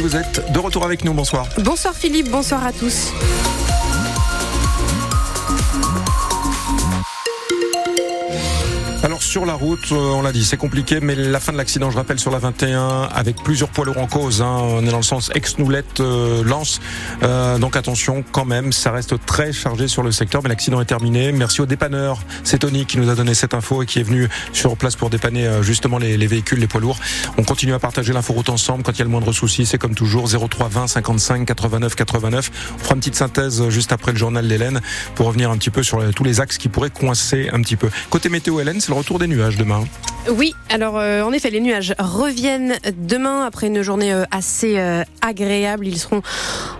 Vous êtes de retour avec nous. Bonsoir. Bonsoir Philippe, bonsoir à tous. Sur la route, euh, on l'a dit, c'est compliqué, mais la fin de l'accident, je rappelle, sur la 21, avec plusieurs poids lourds en cause. Hein, on est dans le sens ex-noulette euh, lance. Euh, donc attention, quand même, ça reste très chargé sur le secteur, mais l'accident est terminé. Merci au dépanneur, c'est Tony qui nous a donné cette info et qui est venu sur place pour dépanner justement les, les, véhicules, les poids lourds. On continue à partager l'inforoute ensemble quand il y a le moindre souci. C'est comme toujours 03 20 55 89 89. On fera une petite synthèse juste après le journal d'Hélène pour revenir un petit peu sur tous les axes qui pourraient coincer un petit peu. Côté météo, Hélène, c'est le retour des nuages demain. Oui, alors euh, en effet, les nuages reviennent demain après une journée euh, assez euh, agréable. Ils seront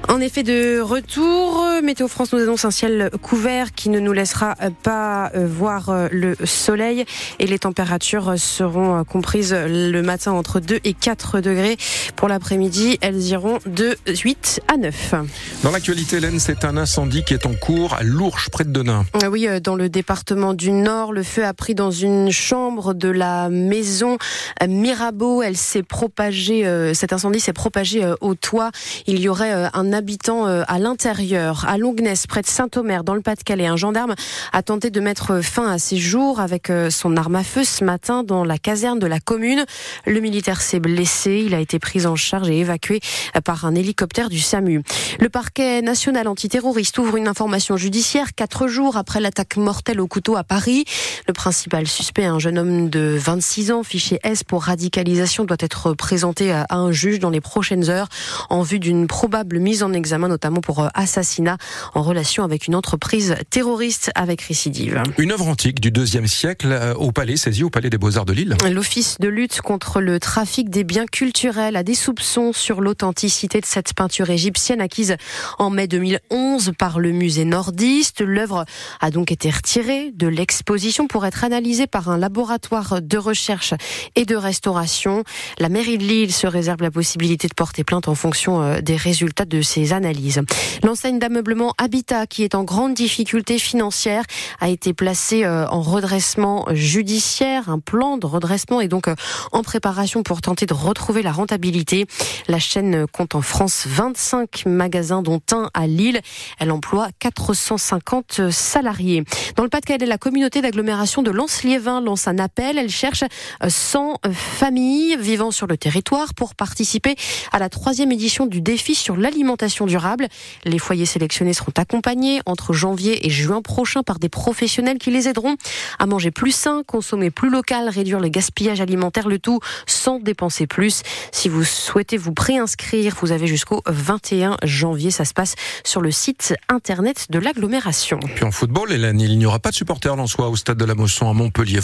en effet de retour. Météo France nous annonce un ciel couvert qui ne nous laissera pas voir le soleil et les températures seront comprises le matin entre 2 et 4 degrés. Pour l'après-midi, elles iront de 8 à 9. Dans l'actualité, Hélène, c'est un incendie qui est en cours à Lourges, près de Denain. Oui, dans le département du Nord, le feu a pris dans une chambre de la maison Mirabeau. Elle s'est propagée, euh, cet incendie s'est propagé euh, au toit. Il y aurait euh, un habitant à l'intérieur. À Longness, près de Saint-Omer, dans le Pas-de-Calais, un gendarme a tenté de mettre fin à ses jours avec son arme à feu ce matin dans la caserne de la commune. Le militaire s'est blessé. Il a été pris en charge et évacué par un hélicoptère du SAMU. Le parquet national antiterroriste ouvre une information judiciaire quatre jours après l'attaque mortelle au couteau à Paris. Le principal suspect, un jeune homme de 26 ans, fiché S pour radicalisation, doit être présenté à un juge dans les prochaines heures en vue d'une probable mise en examen, notamment pour euh, assassinat en relation avec une entreprise terroriste avec récidive. Une œuvre antique du deuxième siècle euh, au palais, saisie au palais des Beaux-Arts de Lille. L'Office de lutte contre le trafic des biens culturels a des soupçons sur l'authenticité de cette peinture égyptienne acquise en mai 2011 par le musée nordiste. L'œuvre a donc été retirée de l'exposition pour être analysée par un laboratoire de recherche et de restauration. La mairie de Lille se réserve la possibilité de porter plainte en fonction euh, des résultats de ces analyses. L'enseigne d'ameublement Habitat, qui est en grande difficulté financière, a été placée euh, en redressement judiciaire. Un plan de redressement est donc euh, en préparation pour tenter de retrouver la rentabilité. La chaîne compte en France 25 magasins, dont un à Lille. Elle emploie 450 salariés. Dans le Pas-de-Calais, la communauté d'agglomération de Lens-Liévin lance un appel. Elle cherche 100 euh, familles vivant sur le territoire pour participer à la troisième édition du défi sur l'alimentation durable. Les foyers sélectionnés seront accompagnés entre janvier et juin prochain par des professionnels qui les aideront à manger plus sain, consommer plus local, réduire le gaspillage alimentaire, le tout sans dépenser plus. Si vous souhaitez vous préinscrire, vous avez jusqu'au 21 janvier. Ça se passe sur le site internet de l'agglomération. Puis en football, Hélène, il n'y aura pas de supporters soi au stade de la Mosson à Montpellier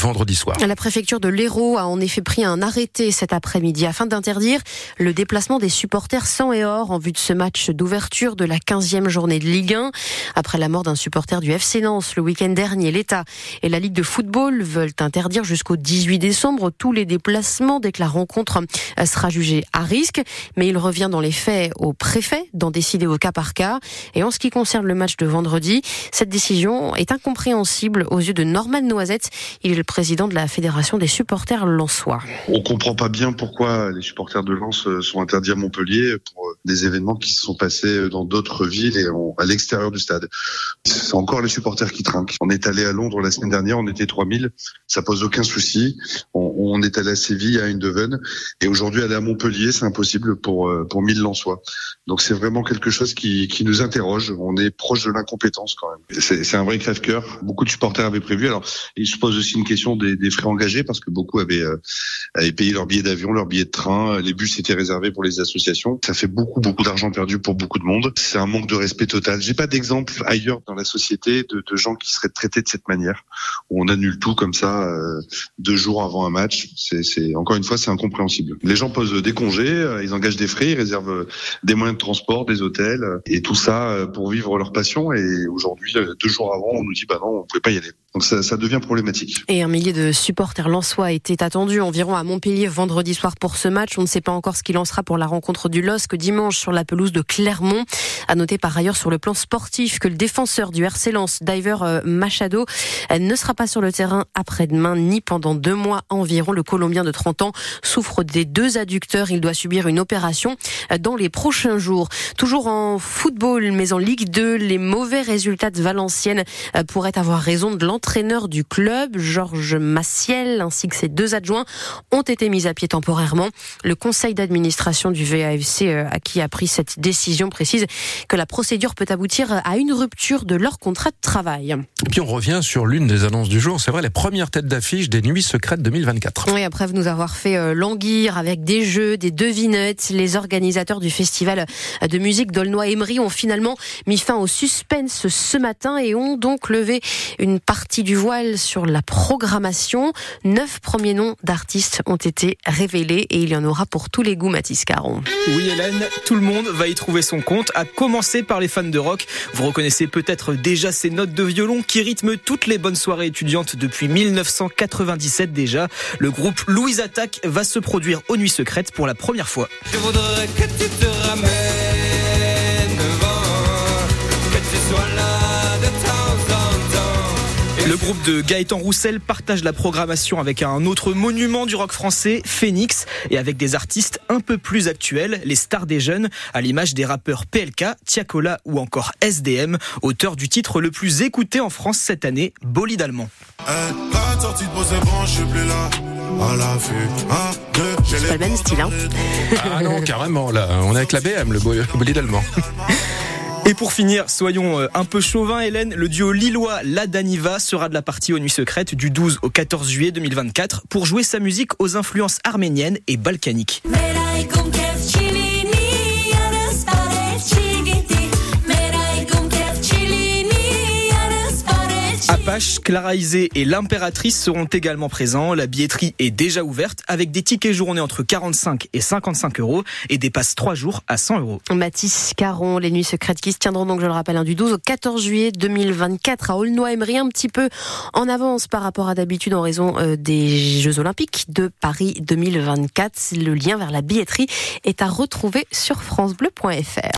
La préfecture de l'Hérault a en effet pris un arrêté cet après-midi afin d'interdire le déplacement des supporters sans et hors en vue de ce match d'ouverture de la 15e journée de Ligue 1. Après la mort d'un supporter du FC Nantes le week-end dernier, l'État et la Ligue de football veulent interdire jusqu'au 18 décembre tous les déplacements dès que la rencontre sera jugée à risque. Mais il revient dans les faits au préfet d'en décider au cas par cas. Et en ce qui concerne le match de vendredi, cette décision est incompréhensible aux yeux de Norman Noisette. Président de la Fédération des supporters lensois. On comprend pas bien pourquoi les supporters de Lens euh, sont interdits à Montpellier pour euh, des événements qui se sont passés euh, dans d'autres villes et à l'extérieur du stade. C'est encore les supporters qui trinquent. On est allé à Londres la semaine dernière, on était 3000, ça pose aucun souci. On est à Séville, à Eindhoven, et aujourd'hui aller à Montpellier, c'est impossible pour pour 1000 Lensois. Donc c'est vraiment quelque chose qui, qui nous interroge. On est proche de l'incompétence quand même. C'est un vrai crève-cœur. Beaucoup de supporters avaient prévu. Alors il se pose aussi une question des, des frais engagés parce que beaucoup avaient, euh, avaient payé leur billet d'avion, leur billet de train. Les bus étaient réservés pour les associations. Ça fait beaucoup beaucoup d'argent perdu pour beaucoup de monde. C'est un manque de respect total. J'ai pas d'exemple ailleurs dans la société de, de, gens qui seraient traités de cette manière où on annule tout comme ça euh, deux jours avant un match. C'est encore une fois c'est incompréhensible. Les gens posent des congés, euh, ils engagent des frais, ils réservent des moyens de transport, des hôtels et tout ça pour vivre leur passion. Et aujourd'hui, deux jours avant, on nous dit bah non, on pouvait pas y aller. Donc ça, devient problématique. Et un millier de supporters lensois était attendu environ à Montpellier vendredi soir pour ce match. On ne sait pas encore ce qu'il en sera pour la rencontre du LOSC dimanche sur la pelouse de Clermont. À noter par ailleurs sur le plan sportif que le défenseur du RC Lens, Diver euh, Machado, euh, ne sera pas sur le terrain après-demain ni pendant deux mois environ. Le Colombien de 30 ans souffre des deux adducteurs. Il doit subir une opération euh, dans les prochains jours. Toujours en football, mais en Ligue 2, les mauvais résultats de Valenciennes pourraient avoir raison de l'entraîneur du club, Georges Massiel, ainsi que ses deux adjoints, ont été mis à pied temporairement. Le conseil d'administration du VAFC, à qui a pris cette décision, précise que la procédure peut aboutir à une rupture de leur contrat de travail. Et puis on revient sur l'une des annonces du jour, c'est vrai, les premières têtes d'affiche des Nuits Secrètes 2024. Oui, après nous avoir fait euh, languir avec des jeux, des devinettes, les organisateurs du festival de musique d'Aulnoy-Emery ont finalement mis fin au suspense ce matin et ont donc levé une partie du voile sur la programmation. Neuf premiers noms d'artistes ont été révélés et il y en aura pour tous les goûts, Mathis Caron. Oui, Hélène, tout le monde va y trouver son compte, à commencer par les fans de rock. Vous reconnaissez peut-être déjà ces notes de violon qui rythment toutes les bonnes soirées étudiantes depuis 1997 déjà. Le groupe Louise Attaque va se produire aux Nuits Secrètes pour la première fois. Le groupe de Gaëtan Roussel partage la programmation avec un autre monument du rock français, Phoenix, et avec des artistes un peu plus actuels, les stars des jeunes, à l'image des rappeurs PLK, Tiakola ou encore SDM, auteur du titre le plus écouté en France cette année, Bolide Allemand. C'est pas le même style, hein Ah non, carrément, là, on est avec la BM, le bolide allemand. Et pour finir, soyons euh, un peu chauvins, Hélène, le duo lillois La Daniva sera de la partie aux Nuits Secrètes du 12 au 14 juillet 2024 pour jouer sa musique aux influences arméniennes et balkaniques. Apache, Clara Isé et l'impératrice seront également présents. La billetterie est déjà ouverte avec des tickets journée entre 45 et 55 euros et des passes 3 jours à 100 euros. Mathis Caron, les nuits secrètes qui se tiendront donc, je le rappelle, du 12 au 14 juillet 2024 à Aulnoy-Emery, un petit peu en avance par rapport à d'habitude en raison euh, des Jeux Olympiques de Paris 2024. Le lien vers la billetterie est à retrouver sur francebleu.fr.